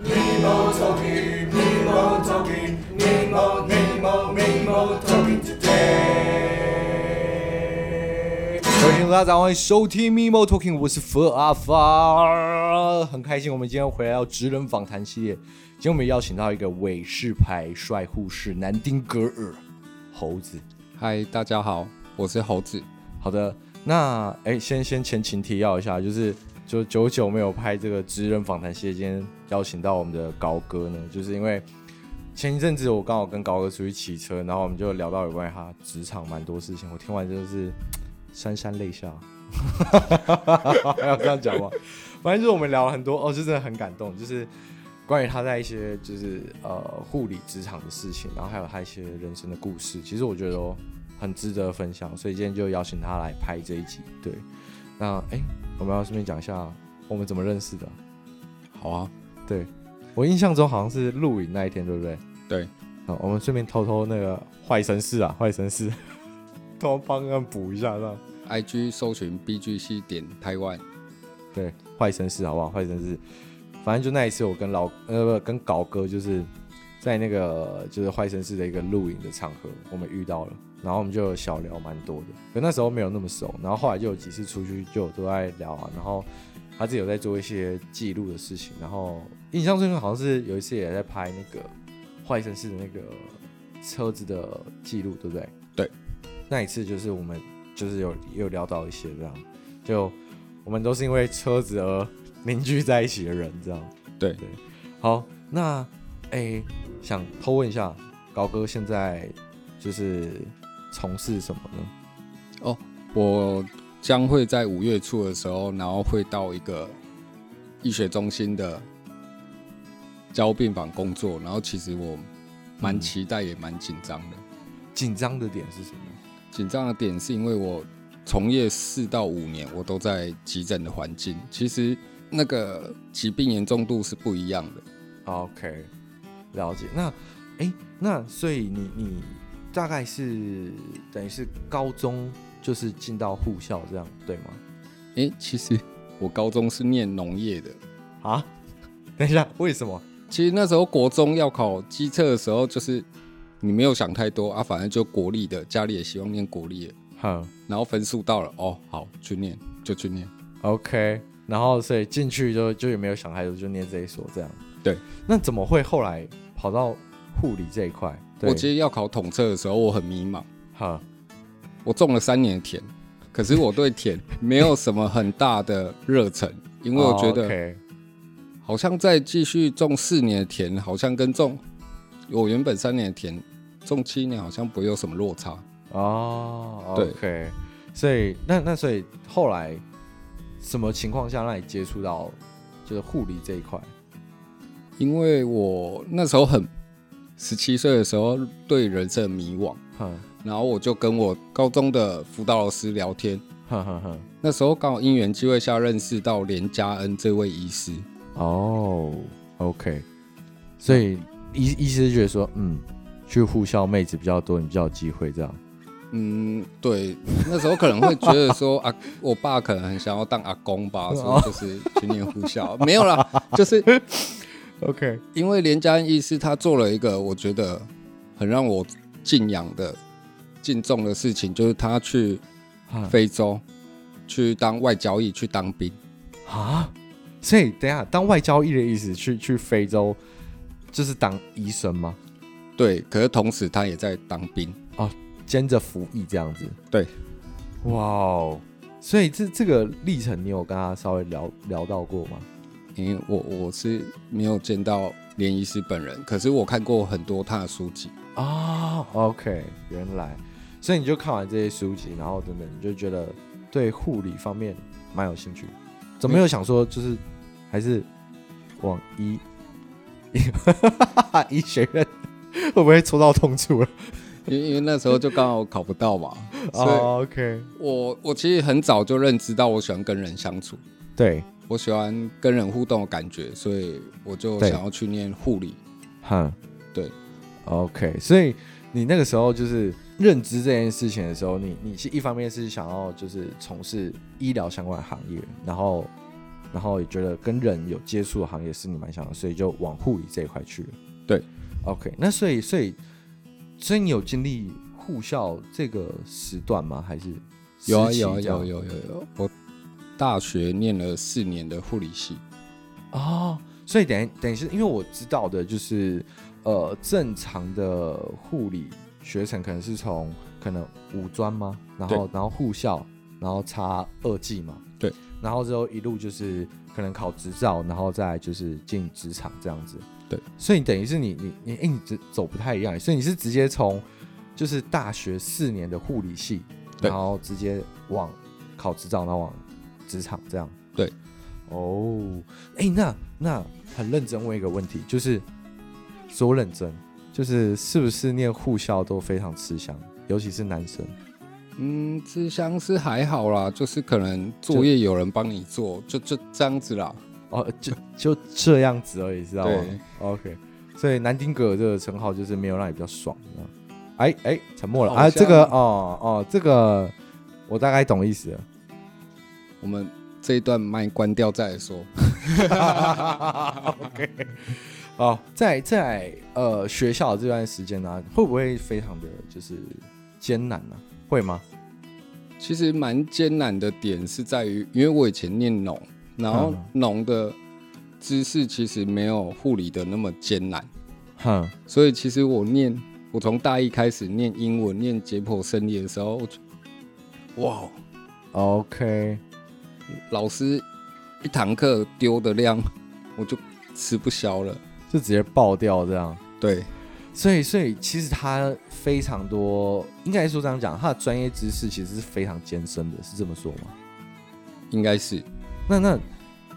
Mimo talking, Mimo talking, Mimo, Mimo, Mimo talking today。各位听众大家好，欢迎收听 Mimo Talking，我是发，很开心我们今天回来到职人访谈系列。今天我们邀请到一个伟士牌帅护士南丁格尔猴子。嗨，大家好，我是猴子。好的。那哎，先先前情提要一下，就是就久久没有拍这个职人访谈系列，今天邀请到我们的高哥呢，就是因为前一阵子我刚好跟高哥出去骑车，然后我们就聊到有关于他职场蛮多事情，我听完真的是潸潸泪下，还要这样讲吗？反正就是我们聊了很多哦，就真的很感动，就是关于他在一些就是呃护理职场的事情，然后还有他一些人生的故事，其实我觉得哦。很值得分享，所以今天就邀请他来拍这一集。对，那哎、我们要顺便讲一下我们怎么认识的。好啊，对，我印象中好像是录影那一天，对不对？对，好，我们顺便偷偷那个坏绅士啊，坏绅士，偷帮他们补一下，让。IG 搜寻 BGC 点台湾，对，坏绅士好不好？坏绅士，反正就那一次，我跟老呃不跟搞哥就是在那个就是坏绅士的一个录影的场合，我们遇到了。然后我们就小聊蛮多的，可那时候没有那么熟。然后后来就有几次出去就都在聊啊。然后他自己有在做一些记录的事情。然后印象最深好像是有一次也在拍那个坏绅士的那个车子的记录，对不对？对。那一次就是我们就是有有聊到一些这样，就我们都是因为车子而凝聚在一起的人，这样。对对。好，那哎，想偷问一下高哥现在就是。从事什么呢？哦，我将会在五月初的时候，然后会到一个医学中心的交病房工作。然后其实我蛮期待，也蛮紧张的。紧张的点是什么？紧张的点是因为我从业四到五年，我都在急诊的环境，其实那个疾病严重度是不一样的。OK，了解。那，哎，那所以你你。大概是等于是高中就是进到护校这样对吗？哎、欸，其实我高中是念农业的啊。等一下，为什么？其实那时候国中要考机测的时候，就是你没有想太多啊，反正就国立的，家里也希望念国立的。好，然后分数到了，哦，好，去念就去念。OK，然后所以进去就就也没有想太多，就念这一所这样。对，那怎么会后来跑到护理这一块？我其实要考统测的时候，我很迷茫。哈，我种了三年的田，可是我对田没有什么很大的热忱，因为我觉得好像再继续种四年的田，好像跟种我原本三年的田种七年，好像不会有什么落差。哦，对。所以那那所以后来什么情况下让你接触到就是护理这一块？因为我那时候很。十七岁的时候，对人生迷惘，然后我就跟我高中的辅导老师聊天，那时候刚好因缘机会下认识到连嘉恩这位医师。哦，OK，所以医医师觉得说，嗯，去护校妹子比较多，你比较有机会这样。嗯，对，那时候可能会觉得说 啊，我爸可能很想要当阿公吧，所以就是去念护校，没有啦，就是。OK，因为连家恩医师他做了一个我觉得很让我敬仰的、敬重的事情，就是他去非洲去当外交役，去当兵啊。所以等下，当外交役的意思，去去非洲就是当医生吗？对，可是同时他也在当兵哦，兼着服役这样子。对，哇哦，所以这这个历程，你有跟他稍微聊聊到过吗？因为我我是没有见到连医师本人，可是我看过很多他的书籍啊。Oh, OK，原来，所以你就看完这些书籍，然后等等，你就觉得对护理方面蛮有兴趣，怎么没有想说就是还是往医 医学院会不会戳到痛处了？因为因为那时候就刚好考不到嘛。哦、oh,，OK，我我其实很早就认知到我喜欢跟人相处。对。我喜欢跟人互动的感觉，所以我就想要去念护理。哈，对，OK。所以你那个时候就是认知这件事情的时候，你你是一方面是想要就是从事医疗相关的行业，然后然后也觉得跟人有接触的行业是你蛮想的，所以就往护理这一块去了。对，OK，那所以所以所以你有经历护校这个时段吗？还是有啊有啊有有有有，我大学念了四年的护理系。哦，所以等于等于是因为我知道的就是，呃，正常的护理学程可能是从可能五专吗？然后然后护校，然后差二技嘛。对，然后之后一路就是可能考执照，然后再就是进职场这样子。对，所以你等于是你你你哎，你走走不太一样，所以你是直接从就是大学四年的护理系，然后直接往考执照，然后往职场这样。对，哦，哎，那那很认真问一个问题，就是说认真，就是是不是念护校都非常吃香，尤其是男生？嗯，吃香是还好啦，就是可能作业有人帮你做，就就，就这样子啦。哦，就就这样子而已，知道吗？OK，所以南丁格尔这个称号就是没有让你比较爽。哎哎，沉默了啊！这个哦哦，这个我大概懂意思了。我们这一段麦关掉再来说。OK，好，在在呃学校这段时间呢、啊，会不会非常的就是艰难呢、啊？会吗？其实蛮艰难的点是在于，因为我以前念农，然后农的知识其实没有护理的那么艰难，哼，所以其实我念，我从大一开始念英文、念解剖生理的时候，哇，OK，老师一堂课丢的量，我就吃不消了，就直接爆掉这样，对。所以，所以其实他非常多，应该说这样讲，他的专业知识其实是非常艰深的，是这么说吗？应该是。那那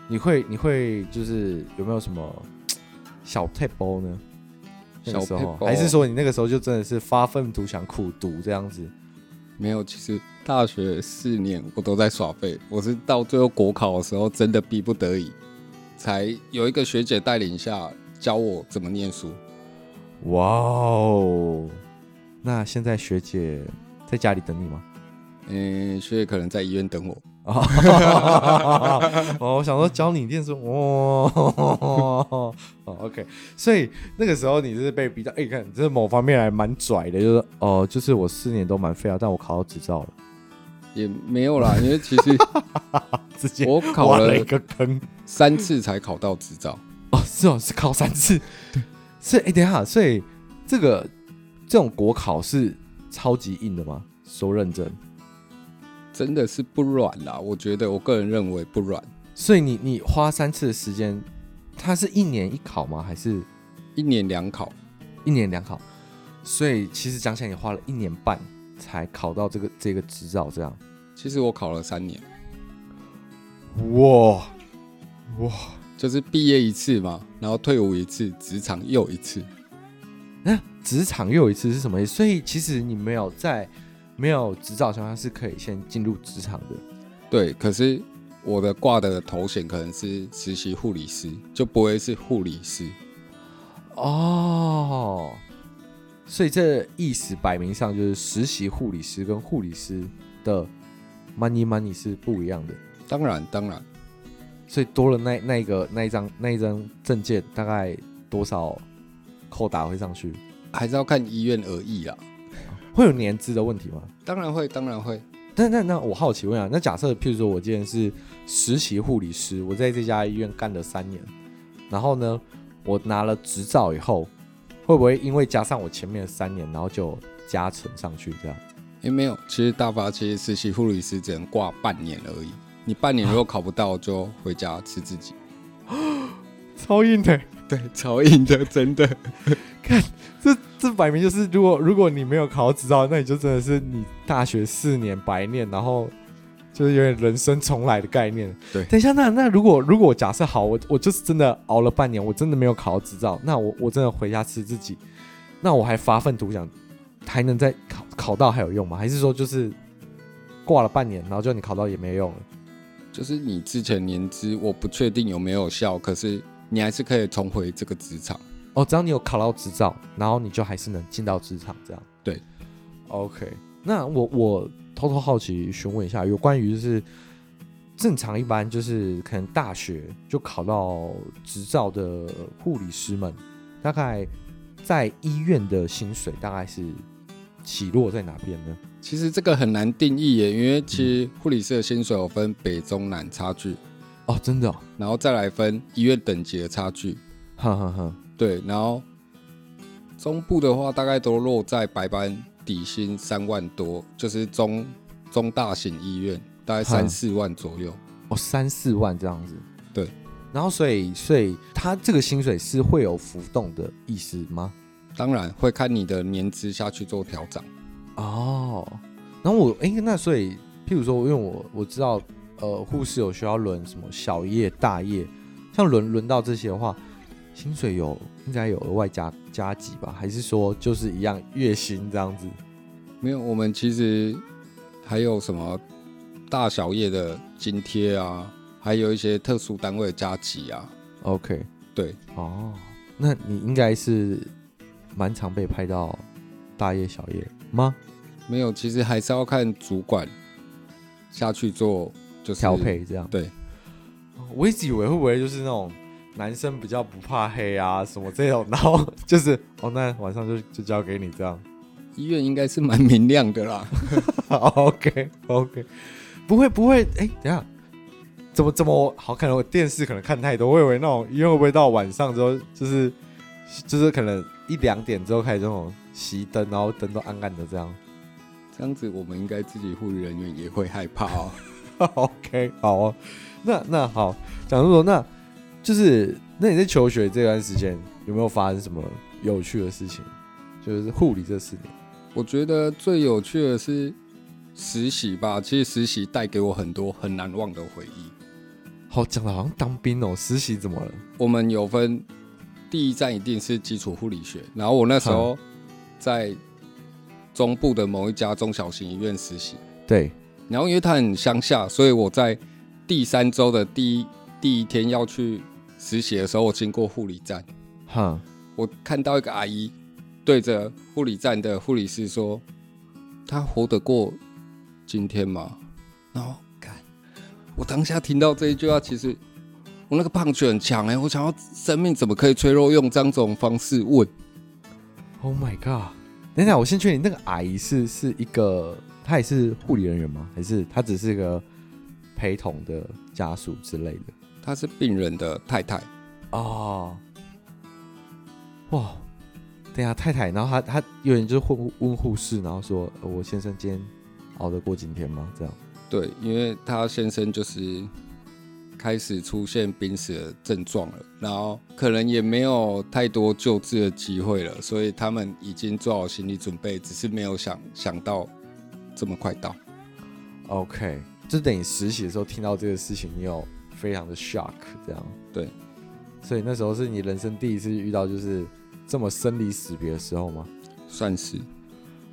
你会你会就是有没有什么小撇步呢？小时候，还是说你那个时候就真的是发愤图强苦读这样子？没有，其实大学四年我都在耍废，我是到最后国考的时候真的逼不得已，才有一个学姐带领下教我怎么念书。哇哦！那现在学姐在家里等你吗？嗯，学姐可能在医院等我。哦，我想说教你念书。哦，OK。所以那个时候你是被逼到，哎，看，这某方面还蛮拽的，就是哦，就是我四年都蛮废啊，但我考到执照了。也没有啦，因为其实 直接我考了一个坑，三次才考到执照。哦，是哦，是考三次。对。所以，哎、欸，等一下，所以这个这种国考是超级硬的吗？说认真，真的是不软啦。我觉得，我个人认为不软。所以你，你你花三次的时间，它是一年一考吗？还是一年两考？一年两考。所以，其实讲起来，你花了一年半才考到这个这个执照，这样。其实我考了三年。哇哇！就是毕业一次嘛，然后退伍一次，职场又一次。那职场又一次是什么意思？所以其实你没有在没有执照情况下是可以先进入职场的。对，可是我的挂的头衔可能是实习护理师，就不会是护理师。哦，所以这意思摆明上就是实习护理师跟护理师的 money money 是不一样的。当然，当然。所以多了那那个那一张那一张证件，大概多少扣打会上去？还是要看医院而异啊。会有年资的问题吗？当然会，当然会。但那那我好奇问啊，那假设譬如说我今天是实习护理师，我在这家医院干了三年，然后呢，我拿了执照以后，会不会因为加上我前面的三年，然后就加成上去这样？也、欸、没有，其实大发其实实习护理师只能挂半年而已。你半年如果考不到，就回家吃自己。超硬的，对，超硬的，真的。看，这这摆明就是，如果如果你没有考执照，那你就真的是你大学四年白念，然后就是有点人生重来的概念。对，等一下，那那如果如果假设好，我我就是真的熬了半年，我真的没有考到执照，那我我真的回家吃自己，那我还发愤图强，还能再考考到还有用吗？还是说就是挂了半年，然后就你考到也没用了？就是你之前年资，我不确定有没有效，可是你还是可以重回这个职场哦。只要你有考到执照，然后你就还是能进到职场这样。对，OK。那我我偷偷好奇询问一下，有关于就是正常一般就是可能大学就考到执照的护理师们，大概在医院的薪水大概是起落在哪边呢？其实这个很难定义耶，因为其实护理师的薪水有分北中南差距哦，真的、哦，然后再来分医院等级的差距，哈哈哈。对，然后中部的话大概都落在白班底薪三万多，就是中中大型医院大概三四万左右哦，三四万这样子。对，然后所以所以他这个薪水是会有浮动的意思吗？当然会看你的年资下去做调整。哦，然后我哎，那所以，譬如说，因为我我知道，呃，护士有需要轮什么小夜、大夜，像轮轮到这些的话，薪水有应该有额外加加给吧？还是说就是一样月薪这样子？没有，我们其实还有什么大小夜的津贴啊，还有一些特殊单位的加急啊。OK，对，哦，那你应该是蛮常被派到大夜、小夜吗？没有，其实还是要看主管下去做，就是调配这样。对，我一直以为会不会就是那种男生比较不怕黑啊什么这种，然后就是哦，那晚上就就交给你这样。医院应该是蛮明亮的啦。OK OK，不会不会，哎、欸，等下，怎么怎么好看？我电视可能看太多，我以为那种医院会不会到晚上之后就是就是可能一两点之后开始这种。熄灯，然后灯都暗暗的，这样，这样子我们应该自己护理人员也会害怕哦。OK，好哦，那那好，讲说那就是那你在求学这段时间有没有发生什么有趣的事情？就是护理这四年，我觉得最有趣的是实习吧。其实实习带给我很多很难忘的回忆。好，讲的好像当兵哦。实习怎么了？我们有分第一站一定是基础护理学，然后我那时候。在中部的某一家中小型医院实习，对。然后因为他很乡下，所以我在第三周的第一第一天要去实习的时候，我经过护理站，哈，我看到一个阿姨对着护理站的护理师说：“她活得过今天吗？”然后看，我当下听到这一句话，其实我那个胖觉很强哎，我想要生命怎么可以脆弱？用这种方式问。Oh my god！等一下，我先确定那个阿姨是是一个，她也是护理人员吗？还是她只是一个陪同的家属之类的？她是病人的太太。哦，哇！等一下，太太，然后她她有人就是问问护士，然后说：“我先生今天熬得过今天吗？”这样。对，因为她先生就是。开始出现濒死的症状了，然后可能也没有太多救治的机会了，所以他们已经做好心理准备，只是没有想想到这么快到。OK，就等于实习的时候听到这个事情，你有非常的 shock，这样。对，所以那时候是你人生第一次遇到就是这么生离死别的时候吗？算是。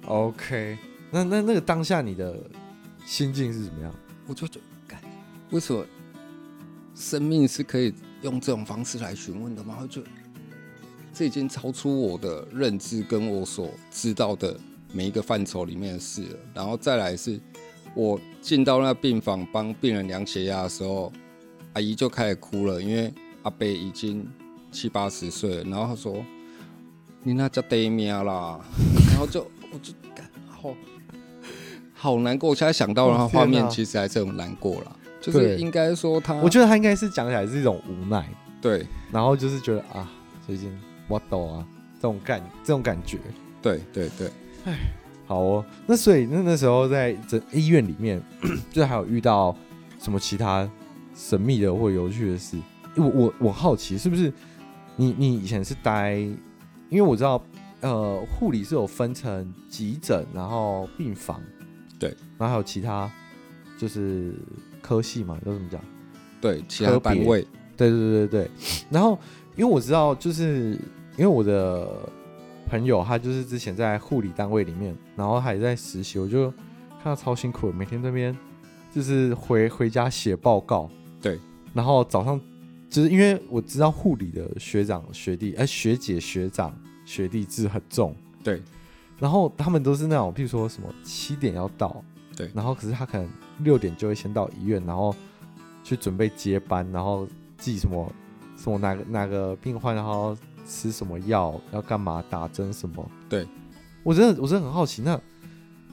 OK，那那那个当下你的心境是怎么样？我就觉得，为什么？生命是可以用这种方式来询问的吗？我就这已经超出我的认知，跟我所知道的每一个范畴里面的事了。然后再来是，我进到那病房帮病人量血压的时候，阿姨就开始哭了，因为阿伯已经七八十岁了。然后她说：“你那叫得命啦。” 然后就我就感好好难过。我现在想到的话，画面其实还是很难过啦。就是应该说他，我觉得他应该是讲起来是一种无奈，对，然后就是觉得啊，最近我懂啊，这种感这种感觉，对对对，哎，好哦，那所以那那时候在这医院里面，就还有遇到什么其他神秘的或有趣的事？我我我好奇是不是你你以前是待，因为我知道呃护理是有分成急诊，然后病房，对，然后还有其他就是。科系嘛，都这么讲？对，其他单位，对对对对对。然后，因为我知道，就是因为我的朋友，他就是之前在护理单位里面，然后还在实习，我就看到超辛苦，每天这边就是回回家写报告。对，然后早上就是因为我知道护理的学长学弟，哎、欸，学姐学长学弟制很重。对，然后他们都是那种，譬如说什么七点要到。对，然后可是他可能六点就会先到医院，然后去准备接班，然后记什么什么哪个哪个病患，然后吃什么药，要干嘛打针什么。对，我真的我真的很好奇，那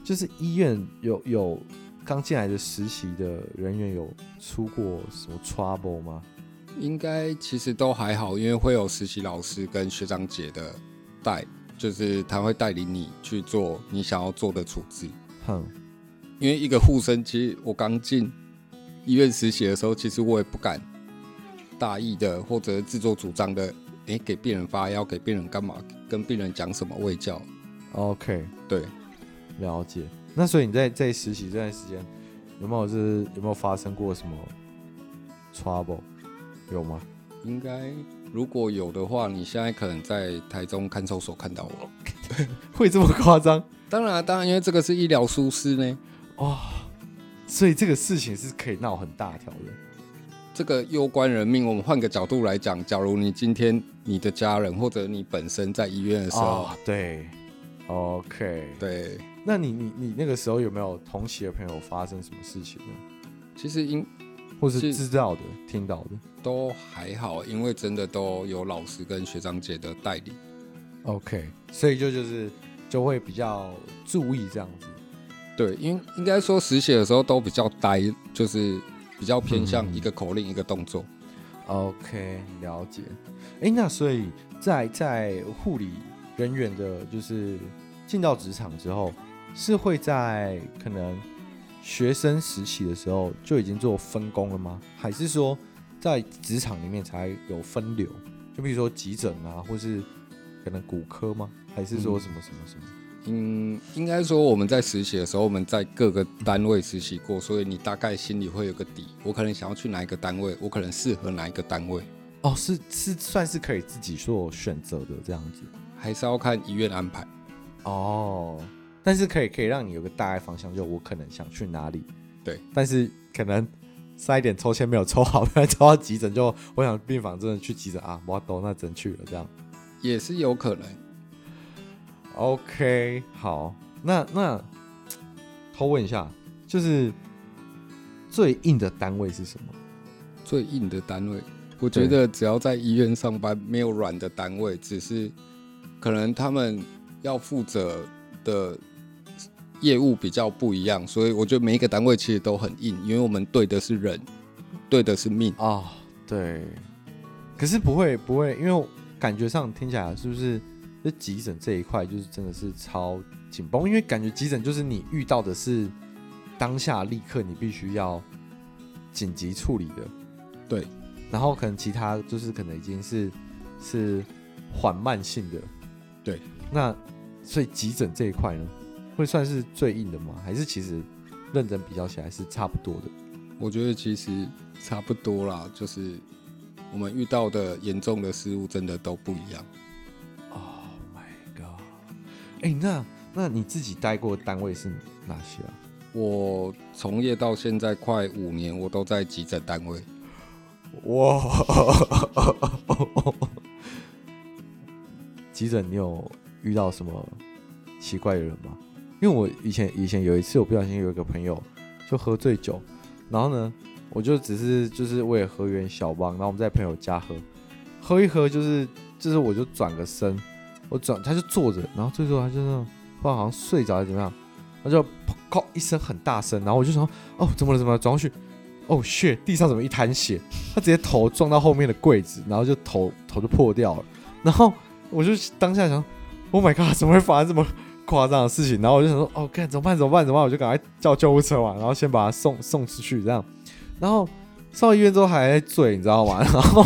就是医院有有刚进来的实习的人员有出过什么 trouble 吗？应该其实都还好，因为会有实习老师跟学长姐的带，就是他会带领你去做你想要做的处置。哼，因为一个护生，其实我刚进医院实习的时候，其实我也不敢大意的或者自作主张的，诶，给病人发药，给病人干嘛，跟病人讲什么喂教。OK，对，了解。那所以你在在实习这段时间，有没有是有没有发生过什么 trouble？有吗？应该如果有的话，你现在可能在台中看守所看到我，会这么夸张？当然，当然，因为这个是医疗疏失呢。哦，所以这个事情是可以闹很大条的。这个攸关人命，我们换个角度来讲，假如你今天你的家人或者你本身在医院的时候，哦、对，OK，对，那你你你那个时候有没有同期的朋友发生什么事情呢？其实应或是知道的、听到的都还好，因为真的都有老师跟学长姐的带领。OK，所以就就是就会比较注意这样子。对，应该说实习的时候都比较呆，就是比较偏向一个口令、嗯、一个动作。OK，了解。哎，那所以在在护理人员的，就是进到职场之后，是会在可能。学生实习的时候就已经做分工了吗？还是说在职场里面才有分流？就比如说急诊啊，或是可能骨科吗？还是说什么什么什么？嗯，应该说我们在实习的时候，我们在各个单位实习过，所以你大概心里会有个底。我可能想要去哪一个单位，我可能适合哪一个单位。哦，是是算是可以自己做选择的这样子，还是要看医院安排？哦。但是可以可以让你有个大概方向，就我可能想去哪里，对。但是可能塞一点抽签没有抽好，不然抽到急诊就我想病房真的去急诊啊，我都那真去了这样，也是有可能。OK，好，那那偷问一下，就是最硬的单位是什么？最硬的单位，我觉得只要在医院上班，没有软的单位，只是可能他们要负责的。业务比较不一样，所以我觉得每一个单位其实都很硬，因为我们对的是人，对的是命啊、哦。对，可是不会不会，因为感觉上听起来是不是这急诊这一块就是真的是超紧绷？因为感觉急诊就是你遇到的是当下立刻你必须要紧急处理的，对。然后可能其他就是可能已经是是缓慢性的，对。那所以急诊这一块呢？会算是最硬的吗？还是其实认真比较起来是差不多的？我觉得其实差不多啦，就是我们遇到的严重的事物真的都不一样。Oh my god！哎、欸，那那你自己待过的单位是哪些啊？我从业到现在快五年，我都在急诊单位。哇！急诊你有遇到什么奇怪的人吗？因为我以前以前有一次，我不小心有一个朋友就喝醉酒，然后呢，我就只是就是为了河源小帮，然后我们在朋友家喝，喝一喝就是就是我就转个身，我转他就坐着，然后最后他就那种不知道好像睡着还是怎么样，他就砰一声很大声，然后我就说哦怎么了怎么了转过去，哦 shit 地上怎么一滩血，他直接头撞到后面的柜子，然后就头头就破掉了，然后我就当下想，Oh my god 怎么会发生这么夸张的事情，然后我就想说，哦，看怎么办？怎么办？怎么办？我就赶快叫救护车嘛，然后先把他送送出去，这样。然后上医院之后还在醉，你知道吗？然后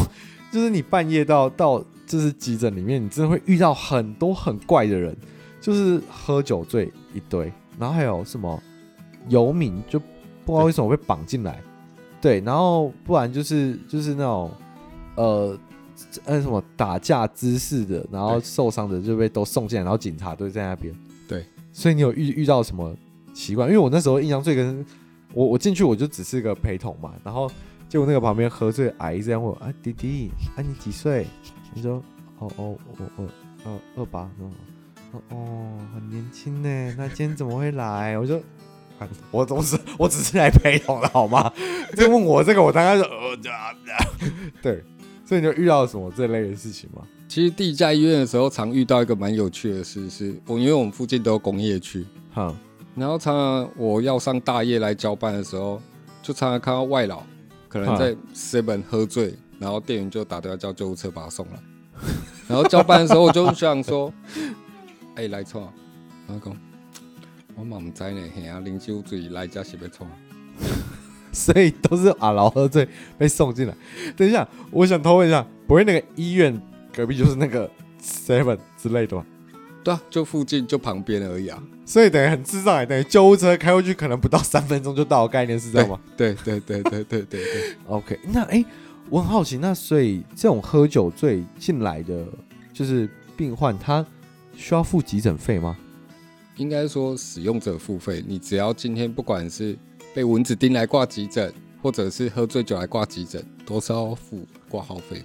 就是你半夜到到就是急诊里面，你真的会遇到很多很怪的人，就是喝酒醉一堆，然后还有什么游民，就不知道为什么被绑进来，对，然后不然就是就是那种呃。呃，什么打架姿势的，然后受伤的就被都送进来，然后警察都在那边。所以你有遇遇到什么奇怪？因为我那时候印象最深，我我进去我就只是个陪同嘛，然后结果那个旁边喝醉阿姨这样问我：“啊，弟弟，啊你几岁？”你说：“哦哦，我我二二八。”哦哦，很年轻呢，那今天怎么会来？我说：“我总是我只是来陪同的好吗？就问我这个，我大概是呃对，所以你就遇到什么这类的事情吗？其实第一家医院的时候，常遇到一个蛮有趣的事，是我因为我们附近都有工业区，哈，然后常常我要上大夜来交班的时候，就常常看到外劳可能在 seven 喝醉，然后店员就打电话叫救护车把他送来，然后交班的时候我就想说，哎、欸，来错，然后讲，我嘛唔知呢，嘿啊，啉酒醉来家是要错，所以都是阿劳喝醉被送进来。等一下，我想偷问一下，不会那个医院？隔壁就是那个 Seven 之类的嘛，对啊，就附近就旁边而已啊，所以等于很智障，等于救护车开过去可能不到三分钟就到，概念是这样吗？对对对对对对对。OK，那哎、欸，我很好奇，那所以这种喝酒醉进来的就是病患，他需要付急诊费吗？应该说使用者付费，你只要今天不管是被蚊子叮来挂急诊，或者是喝醉酒来挂急诊，都是要付挂号费的。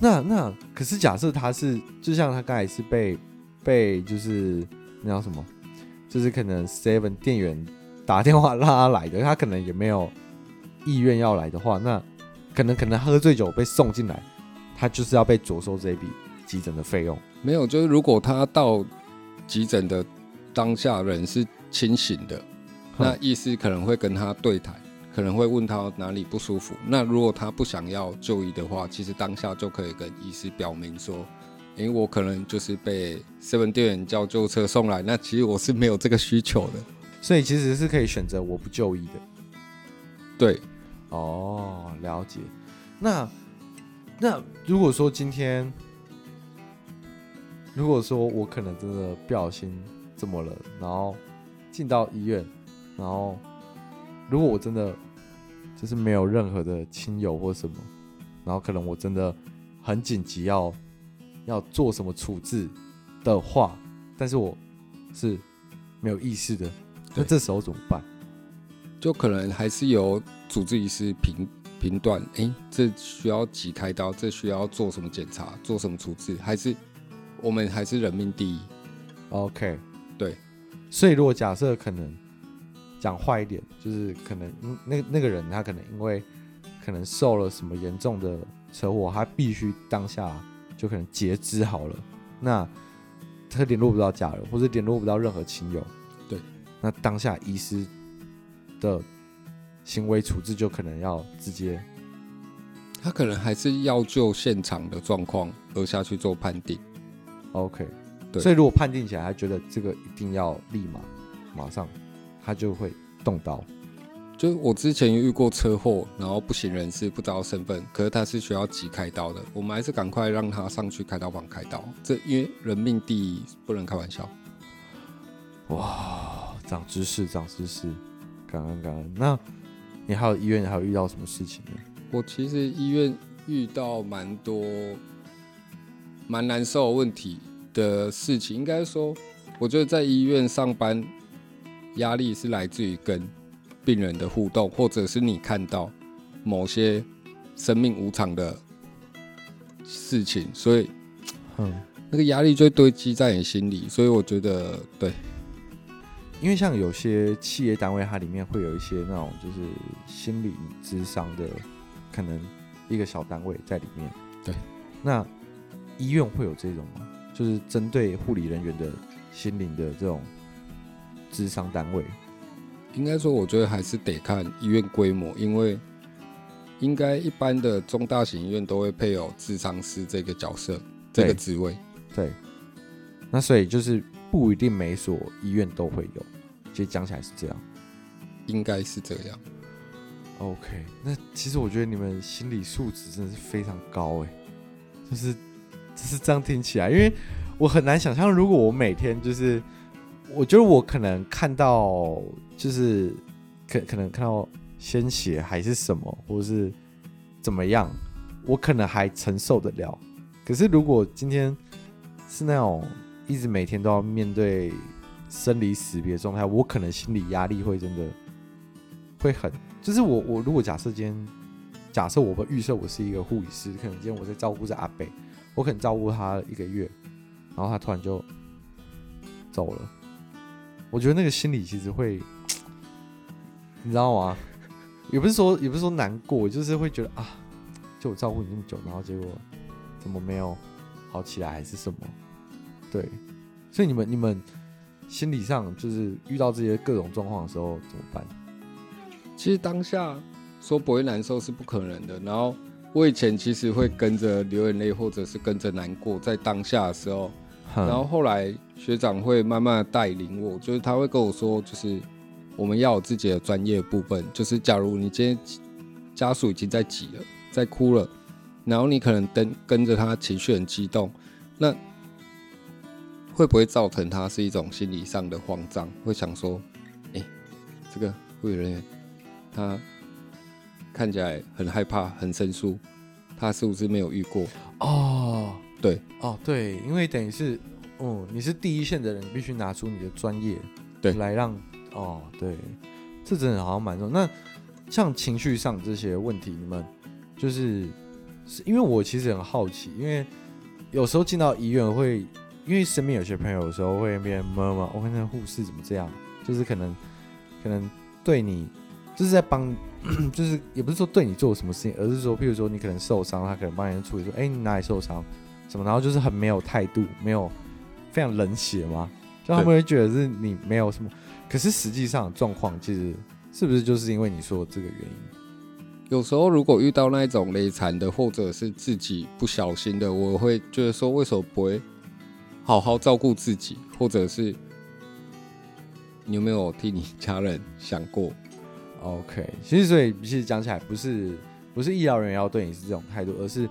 那那可是假设他是，就像他刚才是被被就是那叫什么，就是可能 seven 店员打电话让他来的，他可能也没有意愿要来的话，那可能可能喝醉酒被送进来，他就是要被着收这一笔急诊的费用。没有，就是如果他到急诊的当下人是清醒的，那医师可能会跟他对谈。可能会问他哪里不舒服，那如果他不想要就医的话，其实当下就可以跟医师表明说，因为我可能就是被 seven 店员叫救护车送来，那其实我是没有这个需求的，所以其实是可以选择我不就医的。对，哦，了解。那那如果说今天，如果说我可能真的不小心怎么了，然后进到医院，然后如果我真的。就是没有任何的亲友或什么，然后可能我真的很紧急要要做什么处置的话，但是我是没有意识的，那这时候怎么办？就可能还是由主治医师评评断，哎，这需要急开刀，这需要做什么检查，做什么处置，还是我们还是人命第一？OK，对，所以如果假设可能。讲坏一点，就是可能那那个人他可能因为可能受了什么严重的车祸，他必须当下就可能截肢好了，那他联络不到家人，或者联络不到任何亲友，对，那当下医师的行为处置就可能要直接，他可能还是要就现场的状况而下去做判定。OK，对，所以如果判定起来，他觉得这个一定要立马马上。他就会动刀，就我之前遇过车祸，然后不省人事，不知道身份，可是他是需要急开刀的，我们还是赶快让他上去开刀房开刀，这因为人命第一，不能开玩笑。哇，长知识，长知识，感恩感恩。那你还有医院还有遇到什么事情呢？我其实医院遇到蛮多蛮难受的问题的事情，应该说，我觉得在医院上班。压力是来自于跟病人的互动，或者是你看到某些生命无常的事情，所以，嗯，那个压力就会堆积在你心里。所以我觉得，对，因为像有些企业单位，它里面会有一些那种就是心理智商的，可能一个小单位在里面。对，那医院会有这种吗？就是针对护理人员的心灵的这种。咨商单位，应该说，我觉得还是得看医院规模，因为应该一般的中大型医院都会配有智商师这个角色，这个职位。对，那所以就是不一定每所医院都会有，其实讲起来是这样，应该是这样。OK，那其实我觉得你们心理素质真的是非常高哎，就是就是这样听起来，因为我很难想象，如果我每天就是。我觉得我可能看到，就是可可能看到鲜血还是什么，或者是怎么样，我可能还承受得了。可是如果今天是那种一直每天都要面对生离死别状态，我可能心理压力会真的会很。就是我我如果假设今天假设我预设我是一个护理师，可能今天我在照顾着阿北，我可能照顾他一个月，然后他突然就走了。我觉得那个心里其实会 你知道吗？也不是说也不是说难过，就是会觉得啊，就我照顾你那么久，然后结果怎么没有好起来，还是什么？对，所以你们你们心理上就是遇到这些各种状况的时候怎么办？其实当下说不会难受是不可能的。然后我以前其实会跟着流眼泪，或者是跟着难过，在当下的时候。然后后来学长会慢慢的带领我，就是他会跟我说，就是我们要有自己的专业部分。就是假如你今天家属已经在挤了，在哭了，然后你可能跟跟着他情绪很激动，那会不会造成他是一种心理上的慌张？会想说，哎，这个护理人员他看起来很害怕、很生疏，他是不是没有遇过？哦。对哦，对，因为等于是，哦、嗯，你是第一线的人，你必须拿出你的专业，对，来让，哦，对，这真的好像蛮重要。那像情绪上这些问题，你们就是，是因为我其实很好奇，因为有时候进到医院会，因为身边有些朋友有时候会边摸摸，我看那护士怎么这样，就是可能可能对你就是在帮，就是也不是说对你做什么事情，而是说，譬如说你可能受伤，他可能帮你处理，说，哎，你哪里受伤？什么？然后就是很没有态度，没有非常冷血吗？就他们会觉得是你没有什么，可是实际上状况其实是不是就是因为你说的这个原因？有时候如果遇到那种累残的，或者是自己不小心的，我会觉得说，为什么不会好好照顾自己，或者是你有没有替你家人想过？OK，其实所以其实讲起来，不是不是医疗人员要对你是这种态度，而是。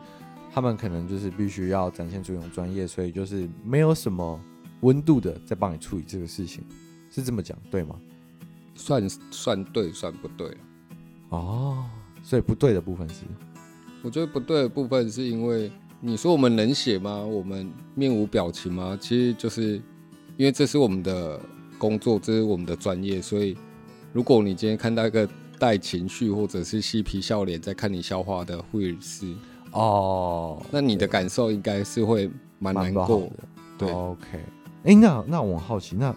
他们可能就是必须要展现出一种专业，所以就是没有什么温度的在帮你处理这个事情，是这么讲对吗？算算对，算不对哦，所以不对的部分是，我觉得不对的部分是因为你说我们冷血吗？我们面无表情吗？其实就是因为这是我们的工作，这是我们的专业，所以如果你今天看到一个带情绪或者是嬉皮笑脸在看你笑话的护理师。哦，那你的感受应该是会蛮难过的，对。OK，哎、欸，那那我好奇，那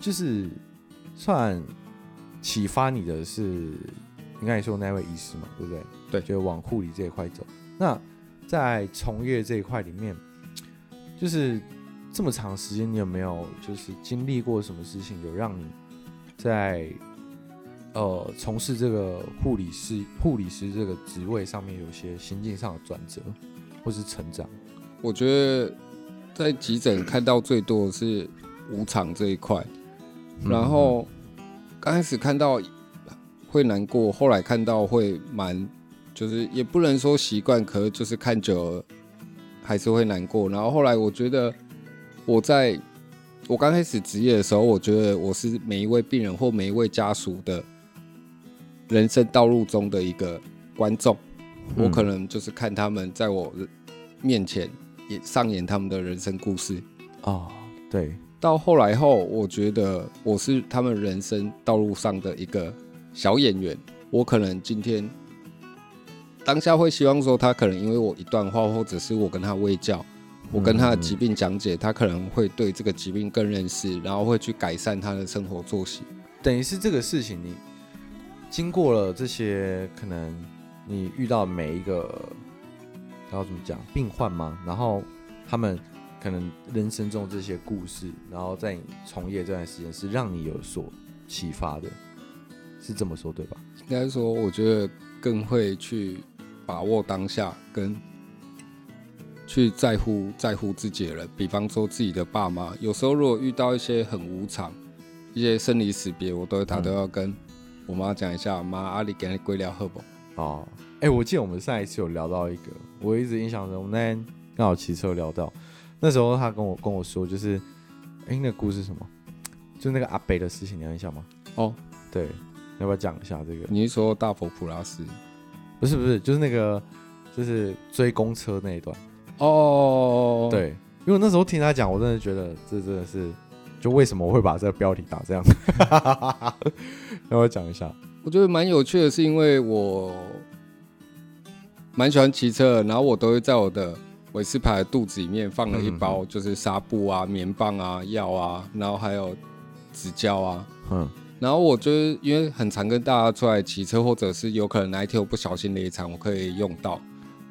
就是算启发你的是，你刚才说那位医师嘛，对不对？对，就往护理这一块走。那在从业这一块里面，就是这么长时间，你有没有就是经历过什么事情，有让你在？呃，从事这个护理师、护理师这个职位上面，有些心境上的转折，或是成长。我觉得在急诊看到最多的是无常这一块，然后刚开始看到会难过，后来看到会蛮，就是也不能说习惯，可是就是看久了还是会难过。然后后来我觉得我在我刚开始职业的时候，我觉得我是每一位病人或每一位家属的。人生道路中的一个观众，我可能就是看他们在我面前也上演他们的人生故事哦。对，到后来后，我觉得我是他们人生道路上的一个小演员。我可能今天当下会希望说，他可能因为我一段话，或者是我跟他喂教，我跟他的疾病讲解，他可能会对这个疾病更认识，然后会去改善他的生活作息。等于是这个事情你。经过了这些，可能你遇到每一个，然后怎么讲病患吗？然后他们可能人生中这些故事，然后在你从业这段时间是让你有所启发的，是这么说对吧？应该说，我觉得更会去把握当下，跟去在乎在乎自己的人，比方说自己的爸妈。有时候如果遇到一些很无常，一些生离死别，我都他都要跟。我妈讲一下，妈阿里给你归了好不？哦，哎、欸，我记得我们上一次有聊到一个，我一直印象中，我们那天刚好骑车聊到，那时候他跟我跟我说，就是，哎、欸，那个故事什么？就那个阿北的事情，你有印象吗？哦，对，要不要讲一下这个？你是说大佛普拉斯？不是不是，就是那个，就是追公车那一段。哦，对，因为那时候听他讲，我真的觉得这真的是。就为什么我会把这个标题打这样？让我讲一下。我觉得蛮有趣的，是因为我蛮喜欢骑车，然后我都会在我的韦斯牌的肚子里面放了一包，就是纱布啊、棉棒啊、药啊，然后还有纸胶啊。嗯。然后我就是因为很常跟大家出来骑车，或者是有可能哪一天我不小心雷残，我可以用到。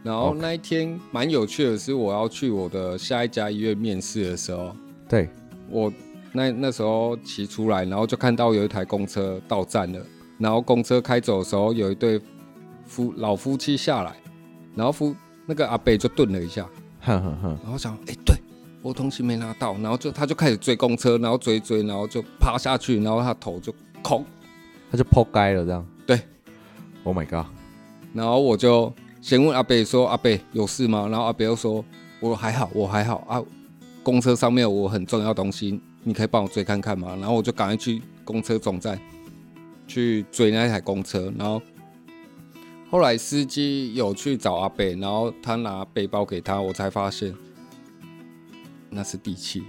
然后那一天蛮有趣的是，我要去我的下一家医院面试的时候，对，我那那时候骑出来，然后就看到有一台公车到站了，然后公车开走的时候，有一对夫老夫妻下来，然后夫那个阿伯就顿了一下，哼哼哼，然后想，哎，对。我东西没拿到，然后就他就开始追公车，然后追追，然后就趴下去，然后他头就空，他就扑街了，这样。对，Oh my god！然后我就先问阿贝说：“阿贝有事吗？”然后阿贝又说：“我还好，我还好啊。公车上面有我很重要东西，你可以帮我追看看吗？”然后我就赶快去公车总站去追那台公车，然后后来司机有去找阿北，然后他拿背包给他，我才发现。那是地契，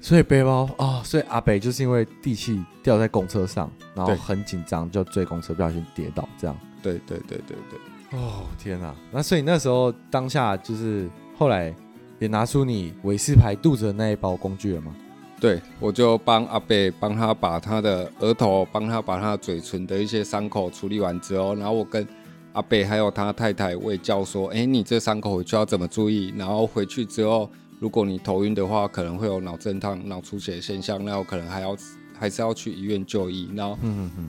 所以背包啊、哦，所以阿北就是因为地契掉在公车上，然后很紧张，就追公车，不小心跌倒，这样。对对对对对。哦天哪！那所以那时候当下就是后来也拿出你伟士牌肚子的那一包工具了吗？对，我就帮阿北帮他把他的额头，帮他把他嘴唇的一些伤口处理完之后，然后我跟阿北还有他太太卫教说：“哎，你这伤口回去要怎么注意？”然后回去之后。如果你头晕的话，可能会有脑震荡、脑出血的现象，那我可能还要 还是要去医院就医。然后，嗯嗯，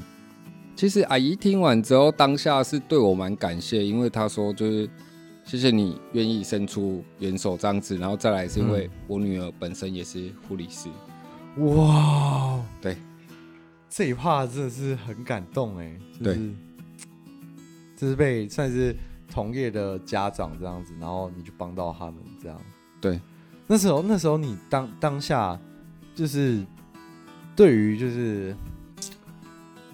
其实阿姨听完之后，当下是对我蛮感谢，因为她说就是谢谢你愿意伸出援手这样子，然后再来是因为我女儿本身也是护理师。哇，对，这一 part 真的是很感动哎，对，这是被算是同业的家长这样子，然后你就帮到他们这样，对。那时候，那时候你当当下就是对于就是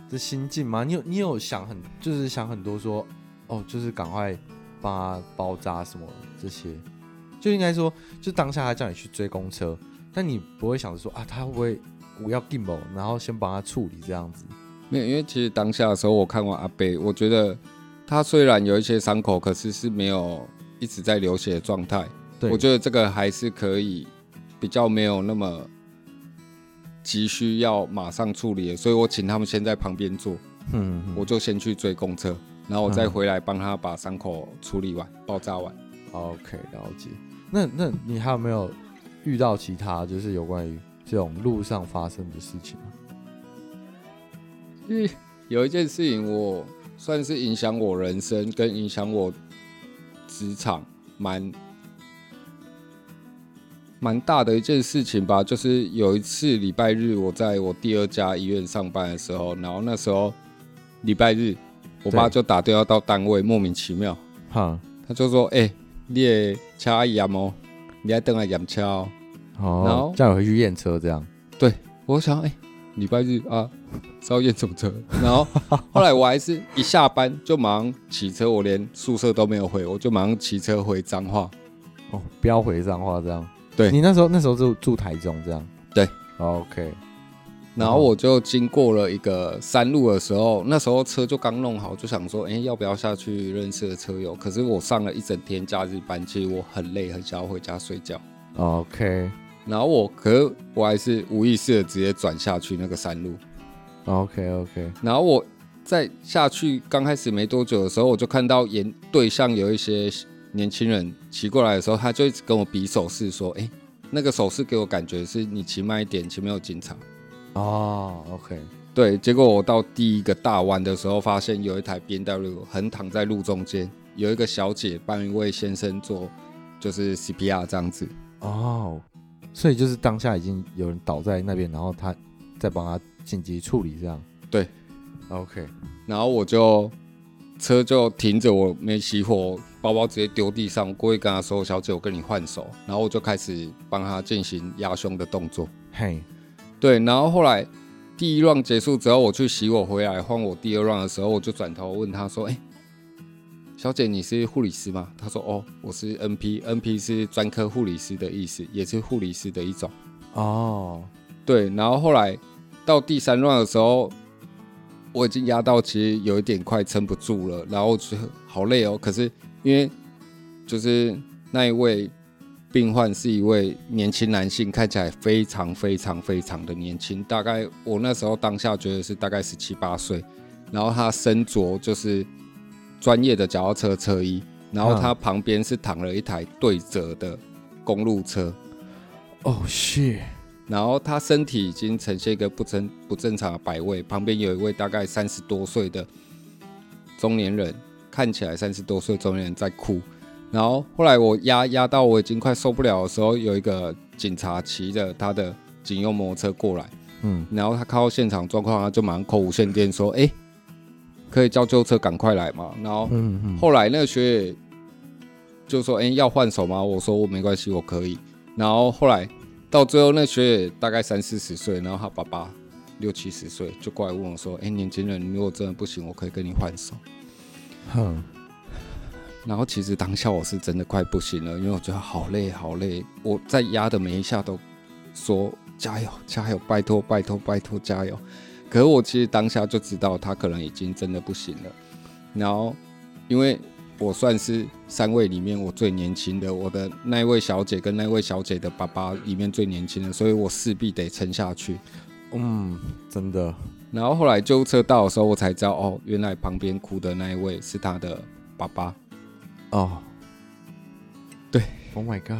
这心境吗？你有你有想很就是想很多说哦，就是赶快帮他包扎什么这些，就应该说就当下他叫你去追公车，但你不会想着说啊，他会不会我要 gimbal，然后先帮他处理这样子？没有，因为其实当下的时候我看完阿贝，我觉得他虽然有一些伤口，可是是没有一直在流血的状态。我觉得这个还是可以，比较没有那么急需要马上处理的，所以我请他们先在旁边坐，嗯，我就先去追公车，然后我再回来帮他把伤口处理完、包扎完。OK，了解。那那你还有没有遇到其他就是有关于这种路上发生的事情？嗯，有一件事情我算是影响我人生跟影响我职场蛮。蛮大的一件事情吧，就是有一次礼拜日，我在我第二家医院上班的时候，然后那时候礼拜日，我爸就打电话到单位，莫名其妙，哈，他就说：“哎、欸，你的车要验哦，你还等来验车哦。”哦，然后叫我回去验车，这样。对，我想，哎、欸，礼拜日啊，是要验什么车？然后 后来我还是一下班就马上骑车，我连宿舍都没有回，我就马上骑车回彰化。哦，不要回彰化这样。对，你那时候那时候就住台中这样，对，OK，然后我就经过了一个山路的时候，那时候车就刚弄好，就想说，哎，要不要下去认识的车友？可是我上了一整天假日班，其实我很累，很想要回家睡觉。OK，然后我可是我还是无意识的直接转下去那个山路。OK OK，然后我在下去刚开始没多久的时候，我就看到沿对向有一些。年轻人骑过来的时候，他就一直跟我比手势，说：“哎、欸，那个手势给我感觉是你骑慢一点，前面有警察。”哦，OK，对。结果我到第一个大弯的时候，发现有一台 BMW 横躺在路中间，有一个小姐帮一位先生做就是 CPR 这样子。哦，所以就是当下已经有人倒在那边，然后他在帮他紧急处理这样。对，OK，然后我就。车就停着，我没熄火，包包直接丢地上。过去跟他说：“小姐，我跟你换手。”然后我就开始帮他进行压胸的动作。嘿，对。然后后来第一 round 结束之后，我去洗我回来换我第二 round 的时候，我就转头问他说：“哎，小姐，你是护理师吗？”他说：“哦，我是 NP，NP 是专科护理师的意思，也是护理师的一种。”哦，对。然后后来到第三 round 的时候。我已经压到，其实有一点快撑不住了，然后就好累哦。可是因为就是那一位病患是一位年轻男性，看起来非常非常非常的年轻，大概我那时候当下觉得是大概十七八岁，然后他身着就是专业的脚踏车车衣，然后他旁边是躺了一台对折的公路车。哦，shit！然后他身体已经呈现一个不正不正常的摆位，旁边有一位大概三十多岁的中年人，看起来三十多岁中年人在哭。然后后来我压压到我已经快受不了的时候，有一个警察骑着他的警用摩托车过来，嗯，然后他看到现场状况，他就马上扣无线电说：“哎，可以叫救护车赶快来嘛。”然后后来那个学姐就说：“哎，要换手吗？”我说：“我没关系，我可以。”然后后来。到最后，那学姐大概三四十岁，然后他爸爸六七十岁，就过来问我说：“哎、欸，年轻人，如果真的不行，我可以跟你换手。”哼。然后其实当下我是真的快不行了，因为我觉得好累好累。我在压的每一下都说加油加油，拜托拜托拜托加油。可是我其实当下就知道他可能已经真的不行了。然后因为。我算是三位里面我最年轻的，我的那一位小姐跟那位小姐的爸爸里面最年轻的，所以我势必得撑下去。嗯，真的。然后后来救护车到的时候，我才知道哦，原来旁边哭的那一位是他的爸爸。哦，对。Oh my god！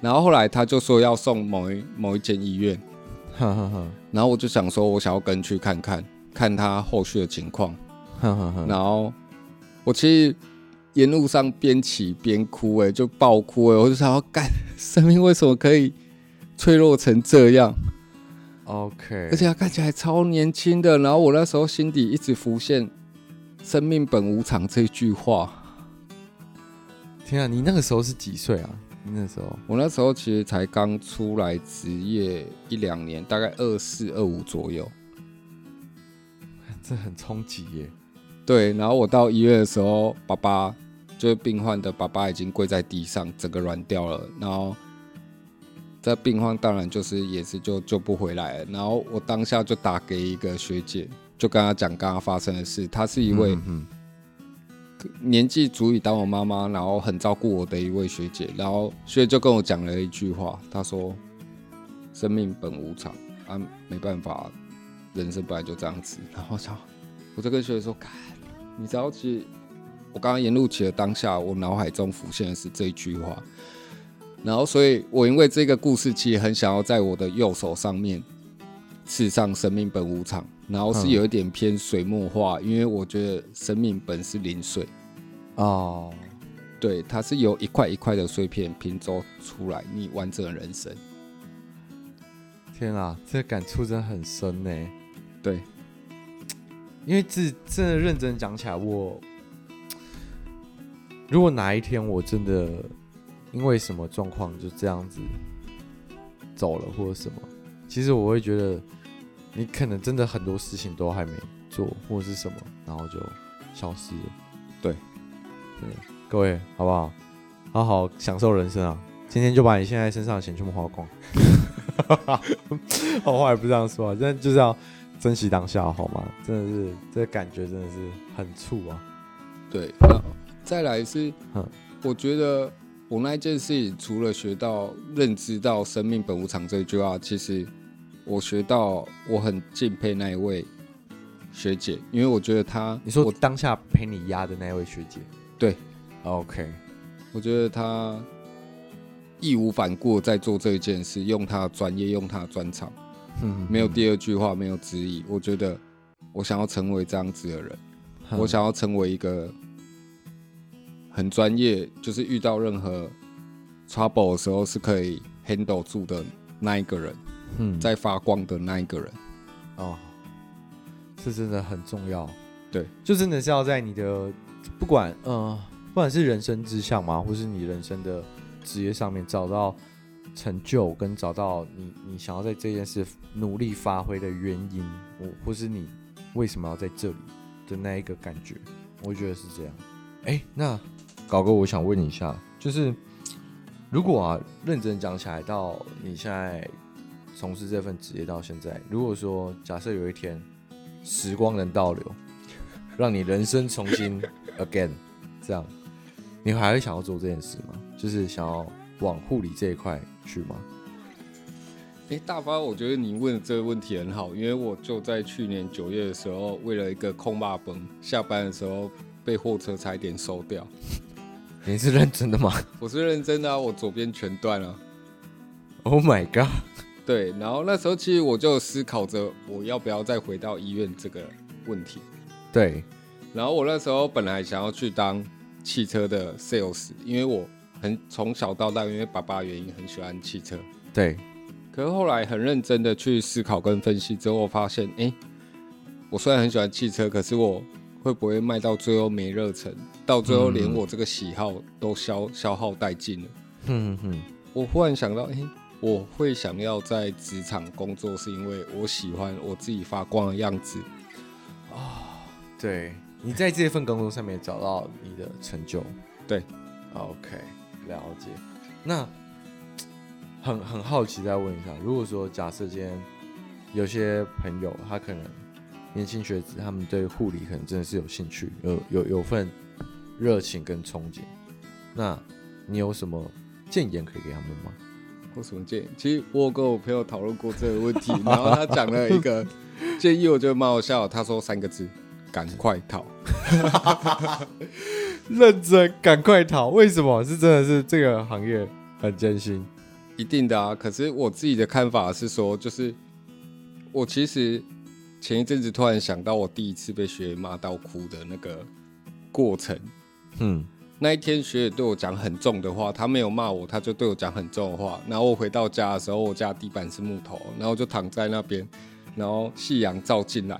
然后后来他就说要送某一某一间医院。哈哈哈。然后我就想说，我想要跟去看看，看他后续的情况。哈哈哈。然后我其实。沿路上边骑边哭，哎，就爆哭，哎，我就想要干，生命为什么可以脆弱成这样？OK，而且他看起来超年轻的，然后我那时候心底一直浮现“生命本无常”这句话。天啊，你那个时候是几岁啊？你那时候，我那时候其实才刚出来职业一两年，大概二四二五左右。这很冲击耶。对，然后我到医院的时候，爸爸。就是病患的爸爸已经跪在地上，整个软掉了。然后这病患当然就是也是就救不回来了。然后我当下就打给一个学姐，就跟她讲刚刚发生的事。她是一位年纪足以当我妈妈，然后很照顾我的一位学姐。然后学姐就跟我讲了一句话，她说：“生命本无常啊，没办法，人生本来就这样子。”然后我，我就跟学姐说：“，你着急。”我刚刚沿路骑的当下，我脑海中浮现的是这一句话，然后，所以我因为这个故事，其实很想要在我的右手上面刺上“生命本无常”，然后是有一点偏水墨画，因为我觉得生命本是零碎哦，对，它是由一块一块的碎片拼凑出来，你完整的人生。天啊，这个感触真的很深呢。对，因为这真的认真讲起来，我。如果哪一天我真的因为什么状况就这样子走了，或者什么，其实我会觉得你可能真的很多事情都还没做，或者是什么，然后就消失了。对，对，各位好不好？好好享受人生啊！今天就把你现在身上的钱全部花光。我话也不这样说啊，真的就是要珍惜当下，好吗？真的是这个感觉真的是很触啊。对。那再来是，我觉得我那一件事情，除了学到认知到生命本无常这一句话，其实我学到我很敬佩那一位学姐，因为我觉得她，你说我当下陪你压的那一位学姐，对，OK，我觉得她义无反顾在做这一件事，用她的专业，用她的专长，嗯，没有第二句话，没有质疑。我觉得我想要成为这样子的人，我想要成为一个。很专业，就是遇到任何 trouble 的时候是可以 handle 住的那一个人，嗯，在发光的那一个人，哦，这真的很重要，对，就真的是要在你的不管呃，不管是人生志向嘛，或是你人生的职业上面找到成就，跟找到你你想要在这件事努力发挥的原因，我或是你为什么要在这里的那一个感觉，我觉得是这样，哎、欸，那。搞哥，我想问你一下，就是如果啊，认真讲起来，到你现在从事这份职业到现在，如果说假设有一天时光能倒流，让你人生重新 again，这样，你还会想要做这件事吗？就是想要往护理这一块去吗？哎、欸，大发，我觉得你问的这个问题很好，因为我就在去年九月的时候，为了一个空霸崩，下班的时候被货车差一点收掉。你是认真的吗？我是认真的啊，我左边全断了。Oh my god！对，然后那时候其实我就思考着，我要不要再回到医院这个问题。对，然后我那时候本来想要去当汽车的 sales，因为我很从小到大，因为爸爸原因很喜欢汽车。对，可是后来很认真的去思考跟分析之后，我发现，哎，我虽然很喜欢汽车，可是我会不会卖到最后没热忱？到最后连我这个喜好都消消耗殆尽了。嗯哼，我忽然想到，哎，我会想要在职场工作，是因为我喜欢我自己发光的样子。啊、哦，对，你在这份工作上面找到你的成就。对，OK，了解。那很很好奇，再问一下，如果说假设今天有些朋友他可能年轻学子，他们对护理可能真的是有兴趣，有有有份。热情跟憧憬，那你有什么建言可以给他们吗？有什么建议？其实我有跟我朋友讨论过这个问题，然后他讲了一个 建议，我觉得蛮好笑。他说三个字：赶快逃。认真，赶快逃。为什么？是真的是这个行业很艰辛？一定的啊。可是我自己的看法是说，就是我其实前一阵子突然想到，我第一次被学姐骂到哭的那个过程。嗯，那一天学姐对我讲很重的话，她没有骂我，她就对我讲很重的话。然后我回到家的时候，我家地板是木头，然后就躺在那边，然后夕阳照进来，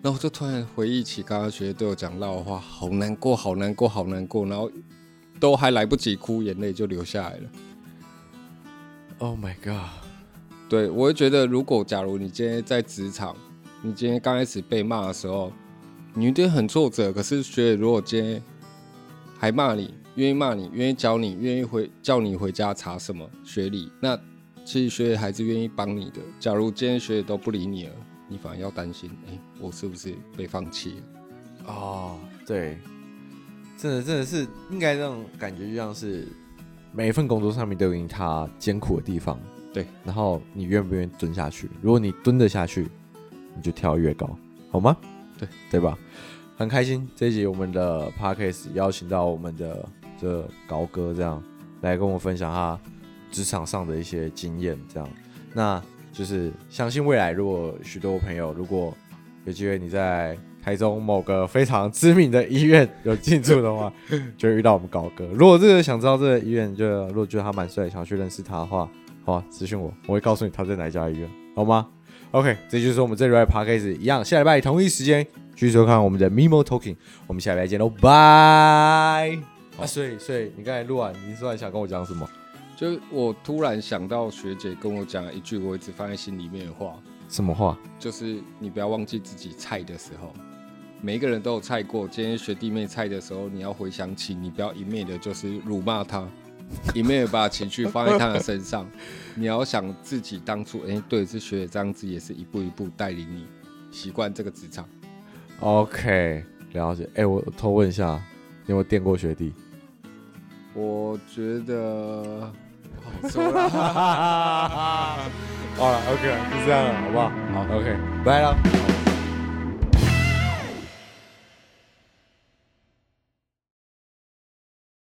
然后我就突然回忆起刚刚学姐对我讲到的话，好难过，好难过，好难过，然后都还来不及哭，眼泪就流下来了。Oh my god！对，我会觉得，如果假如你今天在职场，你今天刚开始被骂的时候，你一定很挫折。可是学姐如果今天还骂你，愿意骂你，愿意教你，愿意回叫你回家查什么学历，那其实学姐还是愿意帮你的。假如今天学姐都不理你了，你反而要担心，哎、欸，我是不是被放弃了？哦，对，真的真的是应该这种感觉，就像是每一份工作上面都有它艰苦的地方，对。然后你愿不愿意蹲下去？如果你蹲得下去，你就跳越高，好吗？对，对吧？很开心这一集我们的 Podcast 邀请到我们的这高哥这样来跟我分享他职场上的一些经验，这样，那就是相信未来如果许多朋友如果有机会你在台中某个非常知名的医院有进驻的话，就会遇到我们高哥。如果这个想知道这个医院，就如果觉得他蛮帅，想要去认识他的话，好啊，私信我，我会告诉你他在哪一家医院，好吗？OK，这就是我们这礼拜 Podcast 一样，下礼拜同一时间。继续收看我们的 Mimo Talking，我们下礼拜见喽，拜。啊，所以所以你刚才录完，你突然想跟我讲什么？就我突然想到学姐跟我讲了一句我一直放在心里面的话。什么话？就是你不要忘记自己菜的时候，每一个人都有菜过。今天学弟妹菜的时候，你要回想起，你不要一昧的就是辱骂他，一面的把情绪放在他的身上。你要想自己当初，哎、欸，对，是学姐这样子，也是一步一步带领你习惯这个职场。OK，了解。哎、欸，我偷问一下，你有没有电过学弟？我觉得不好说了。好了，OK，就这样了，好不好？好，OK，拜了。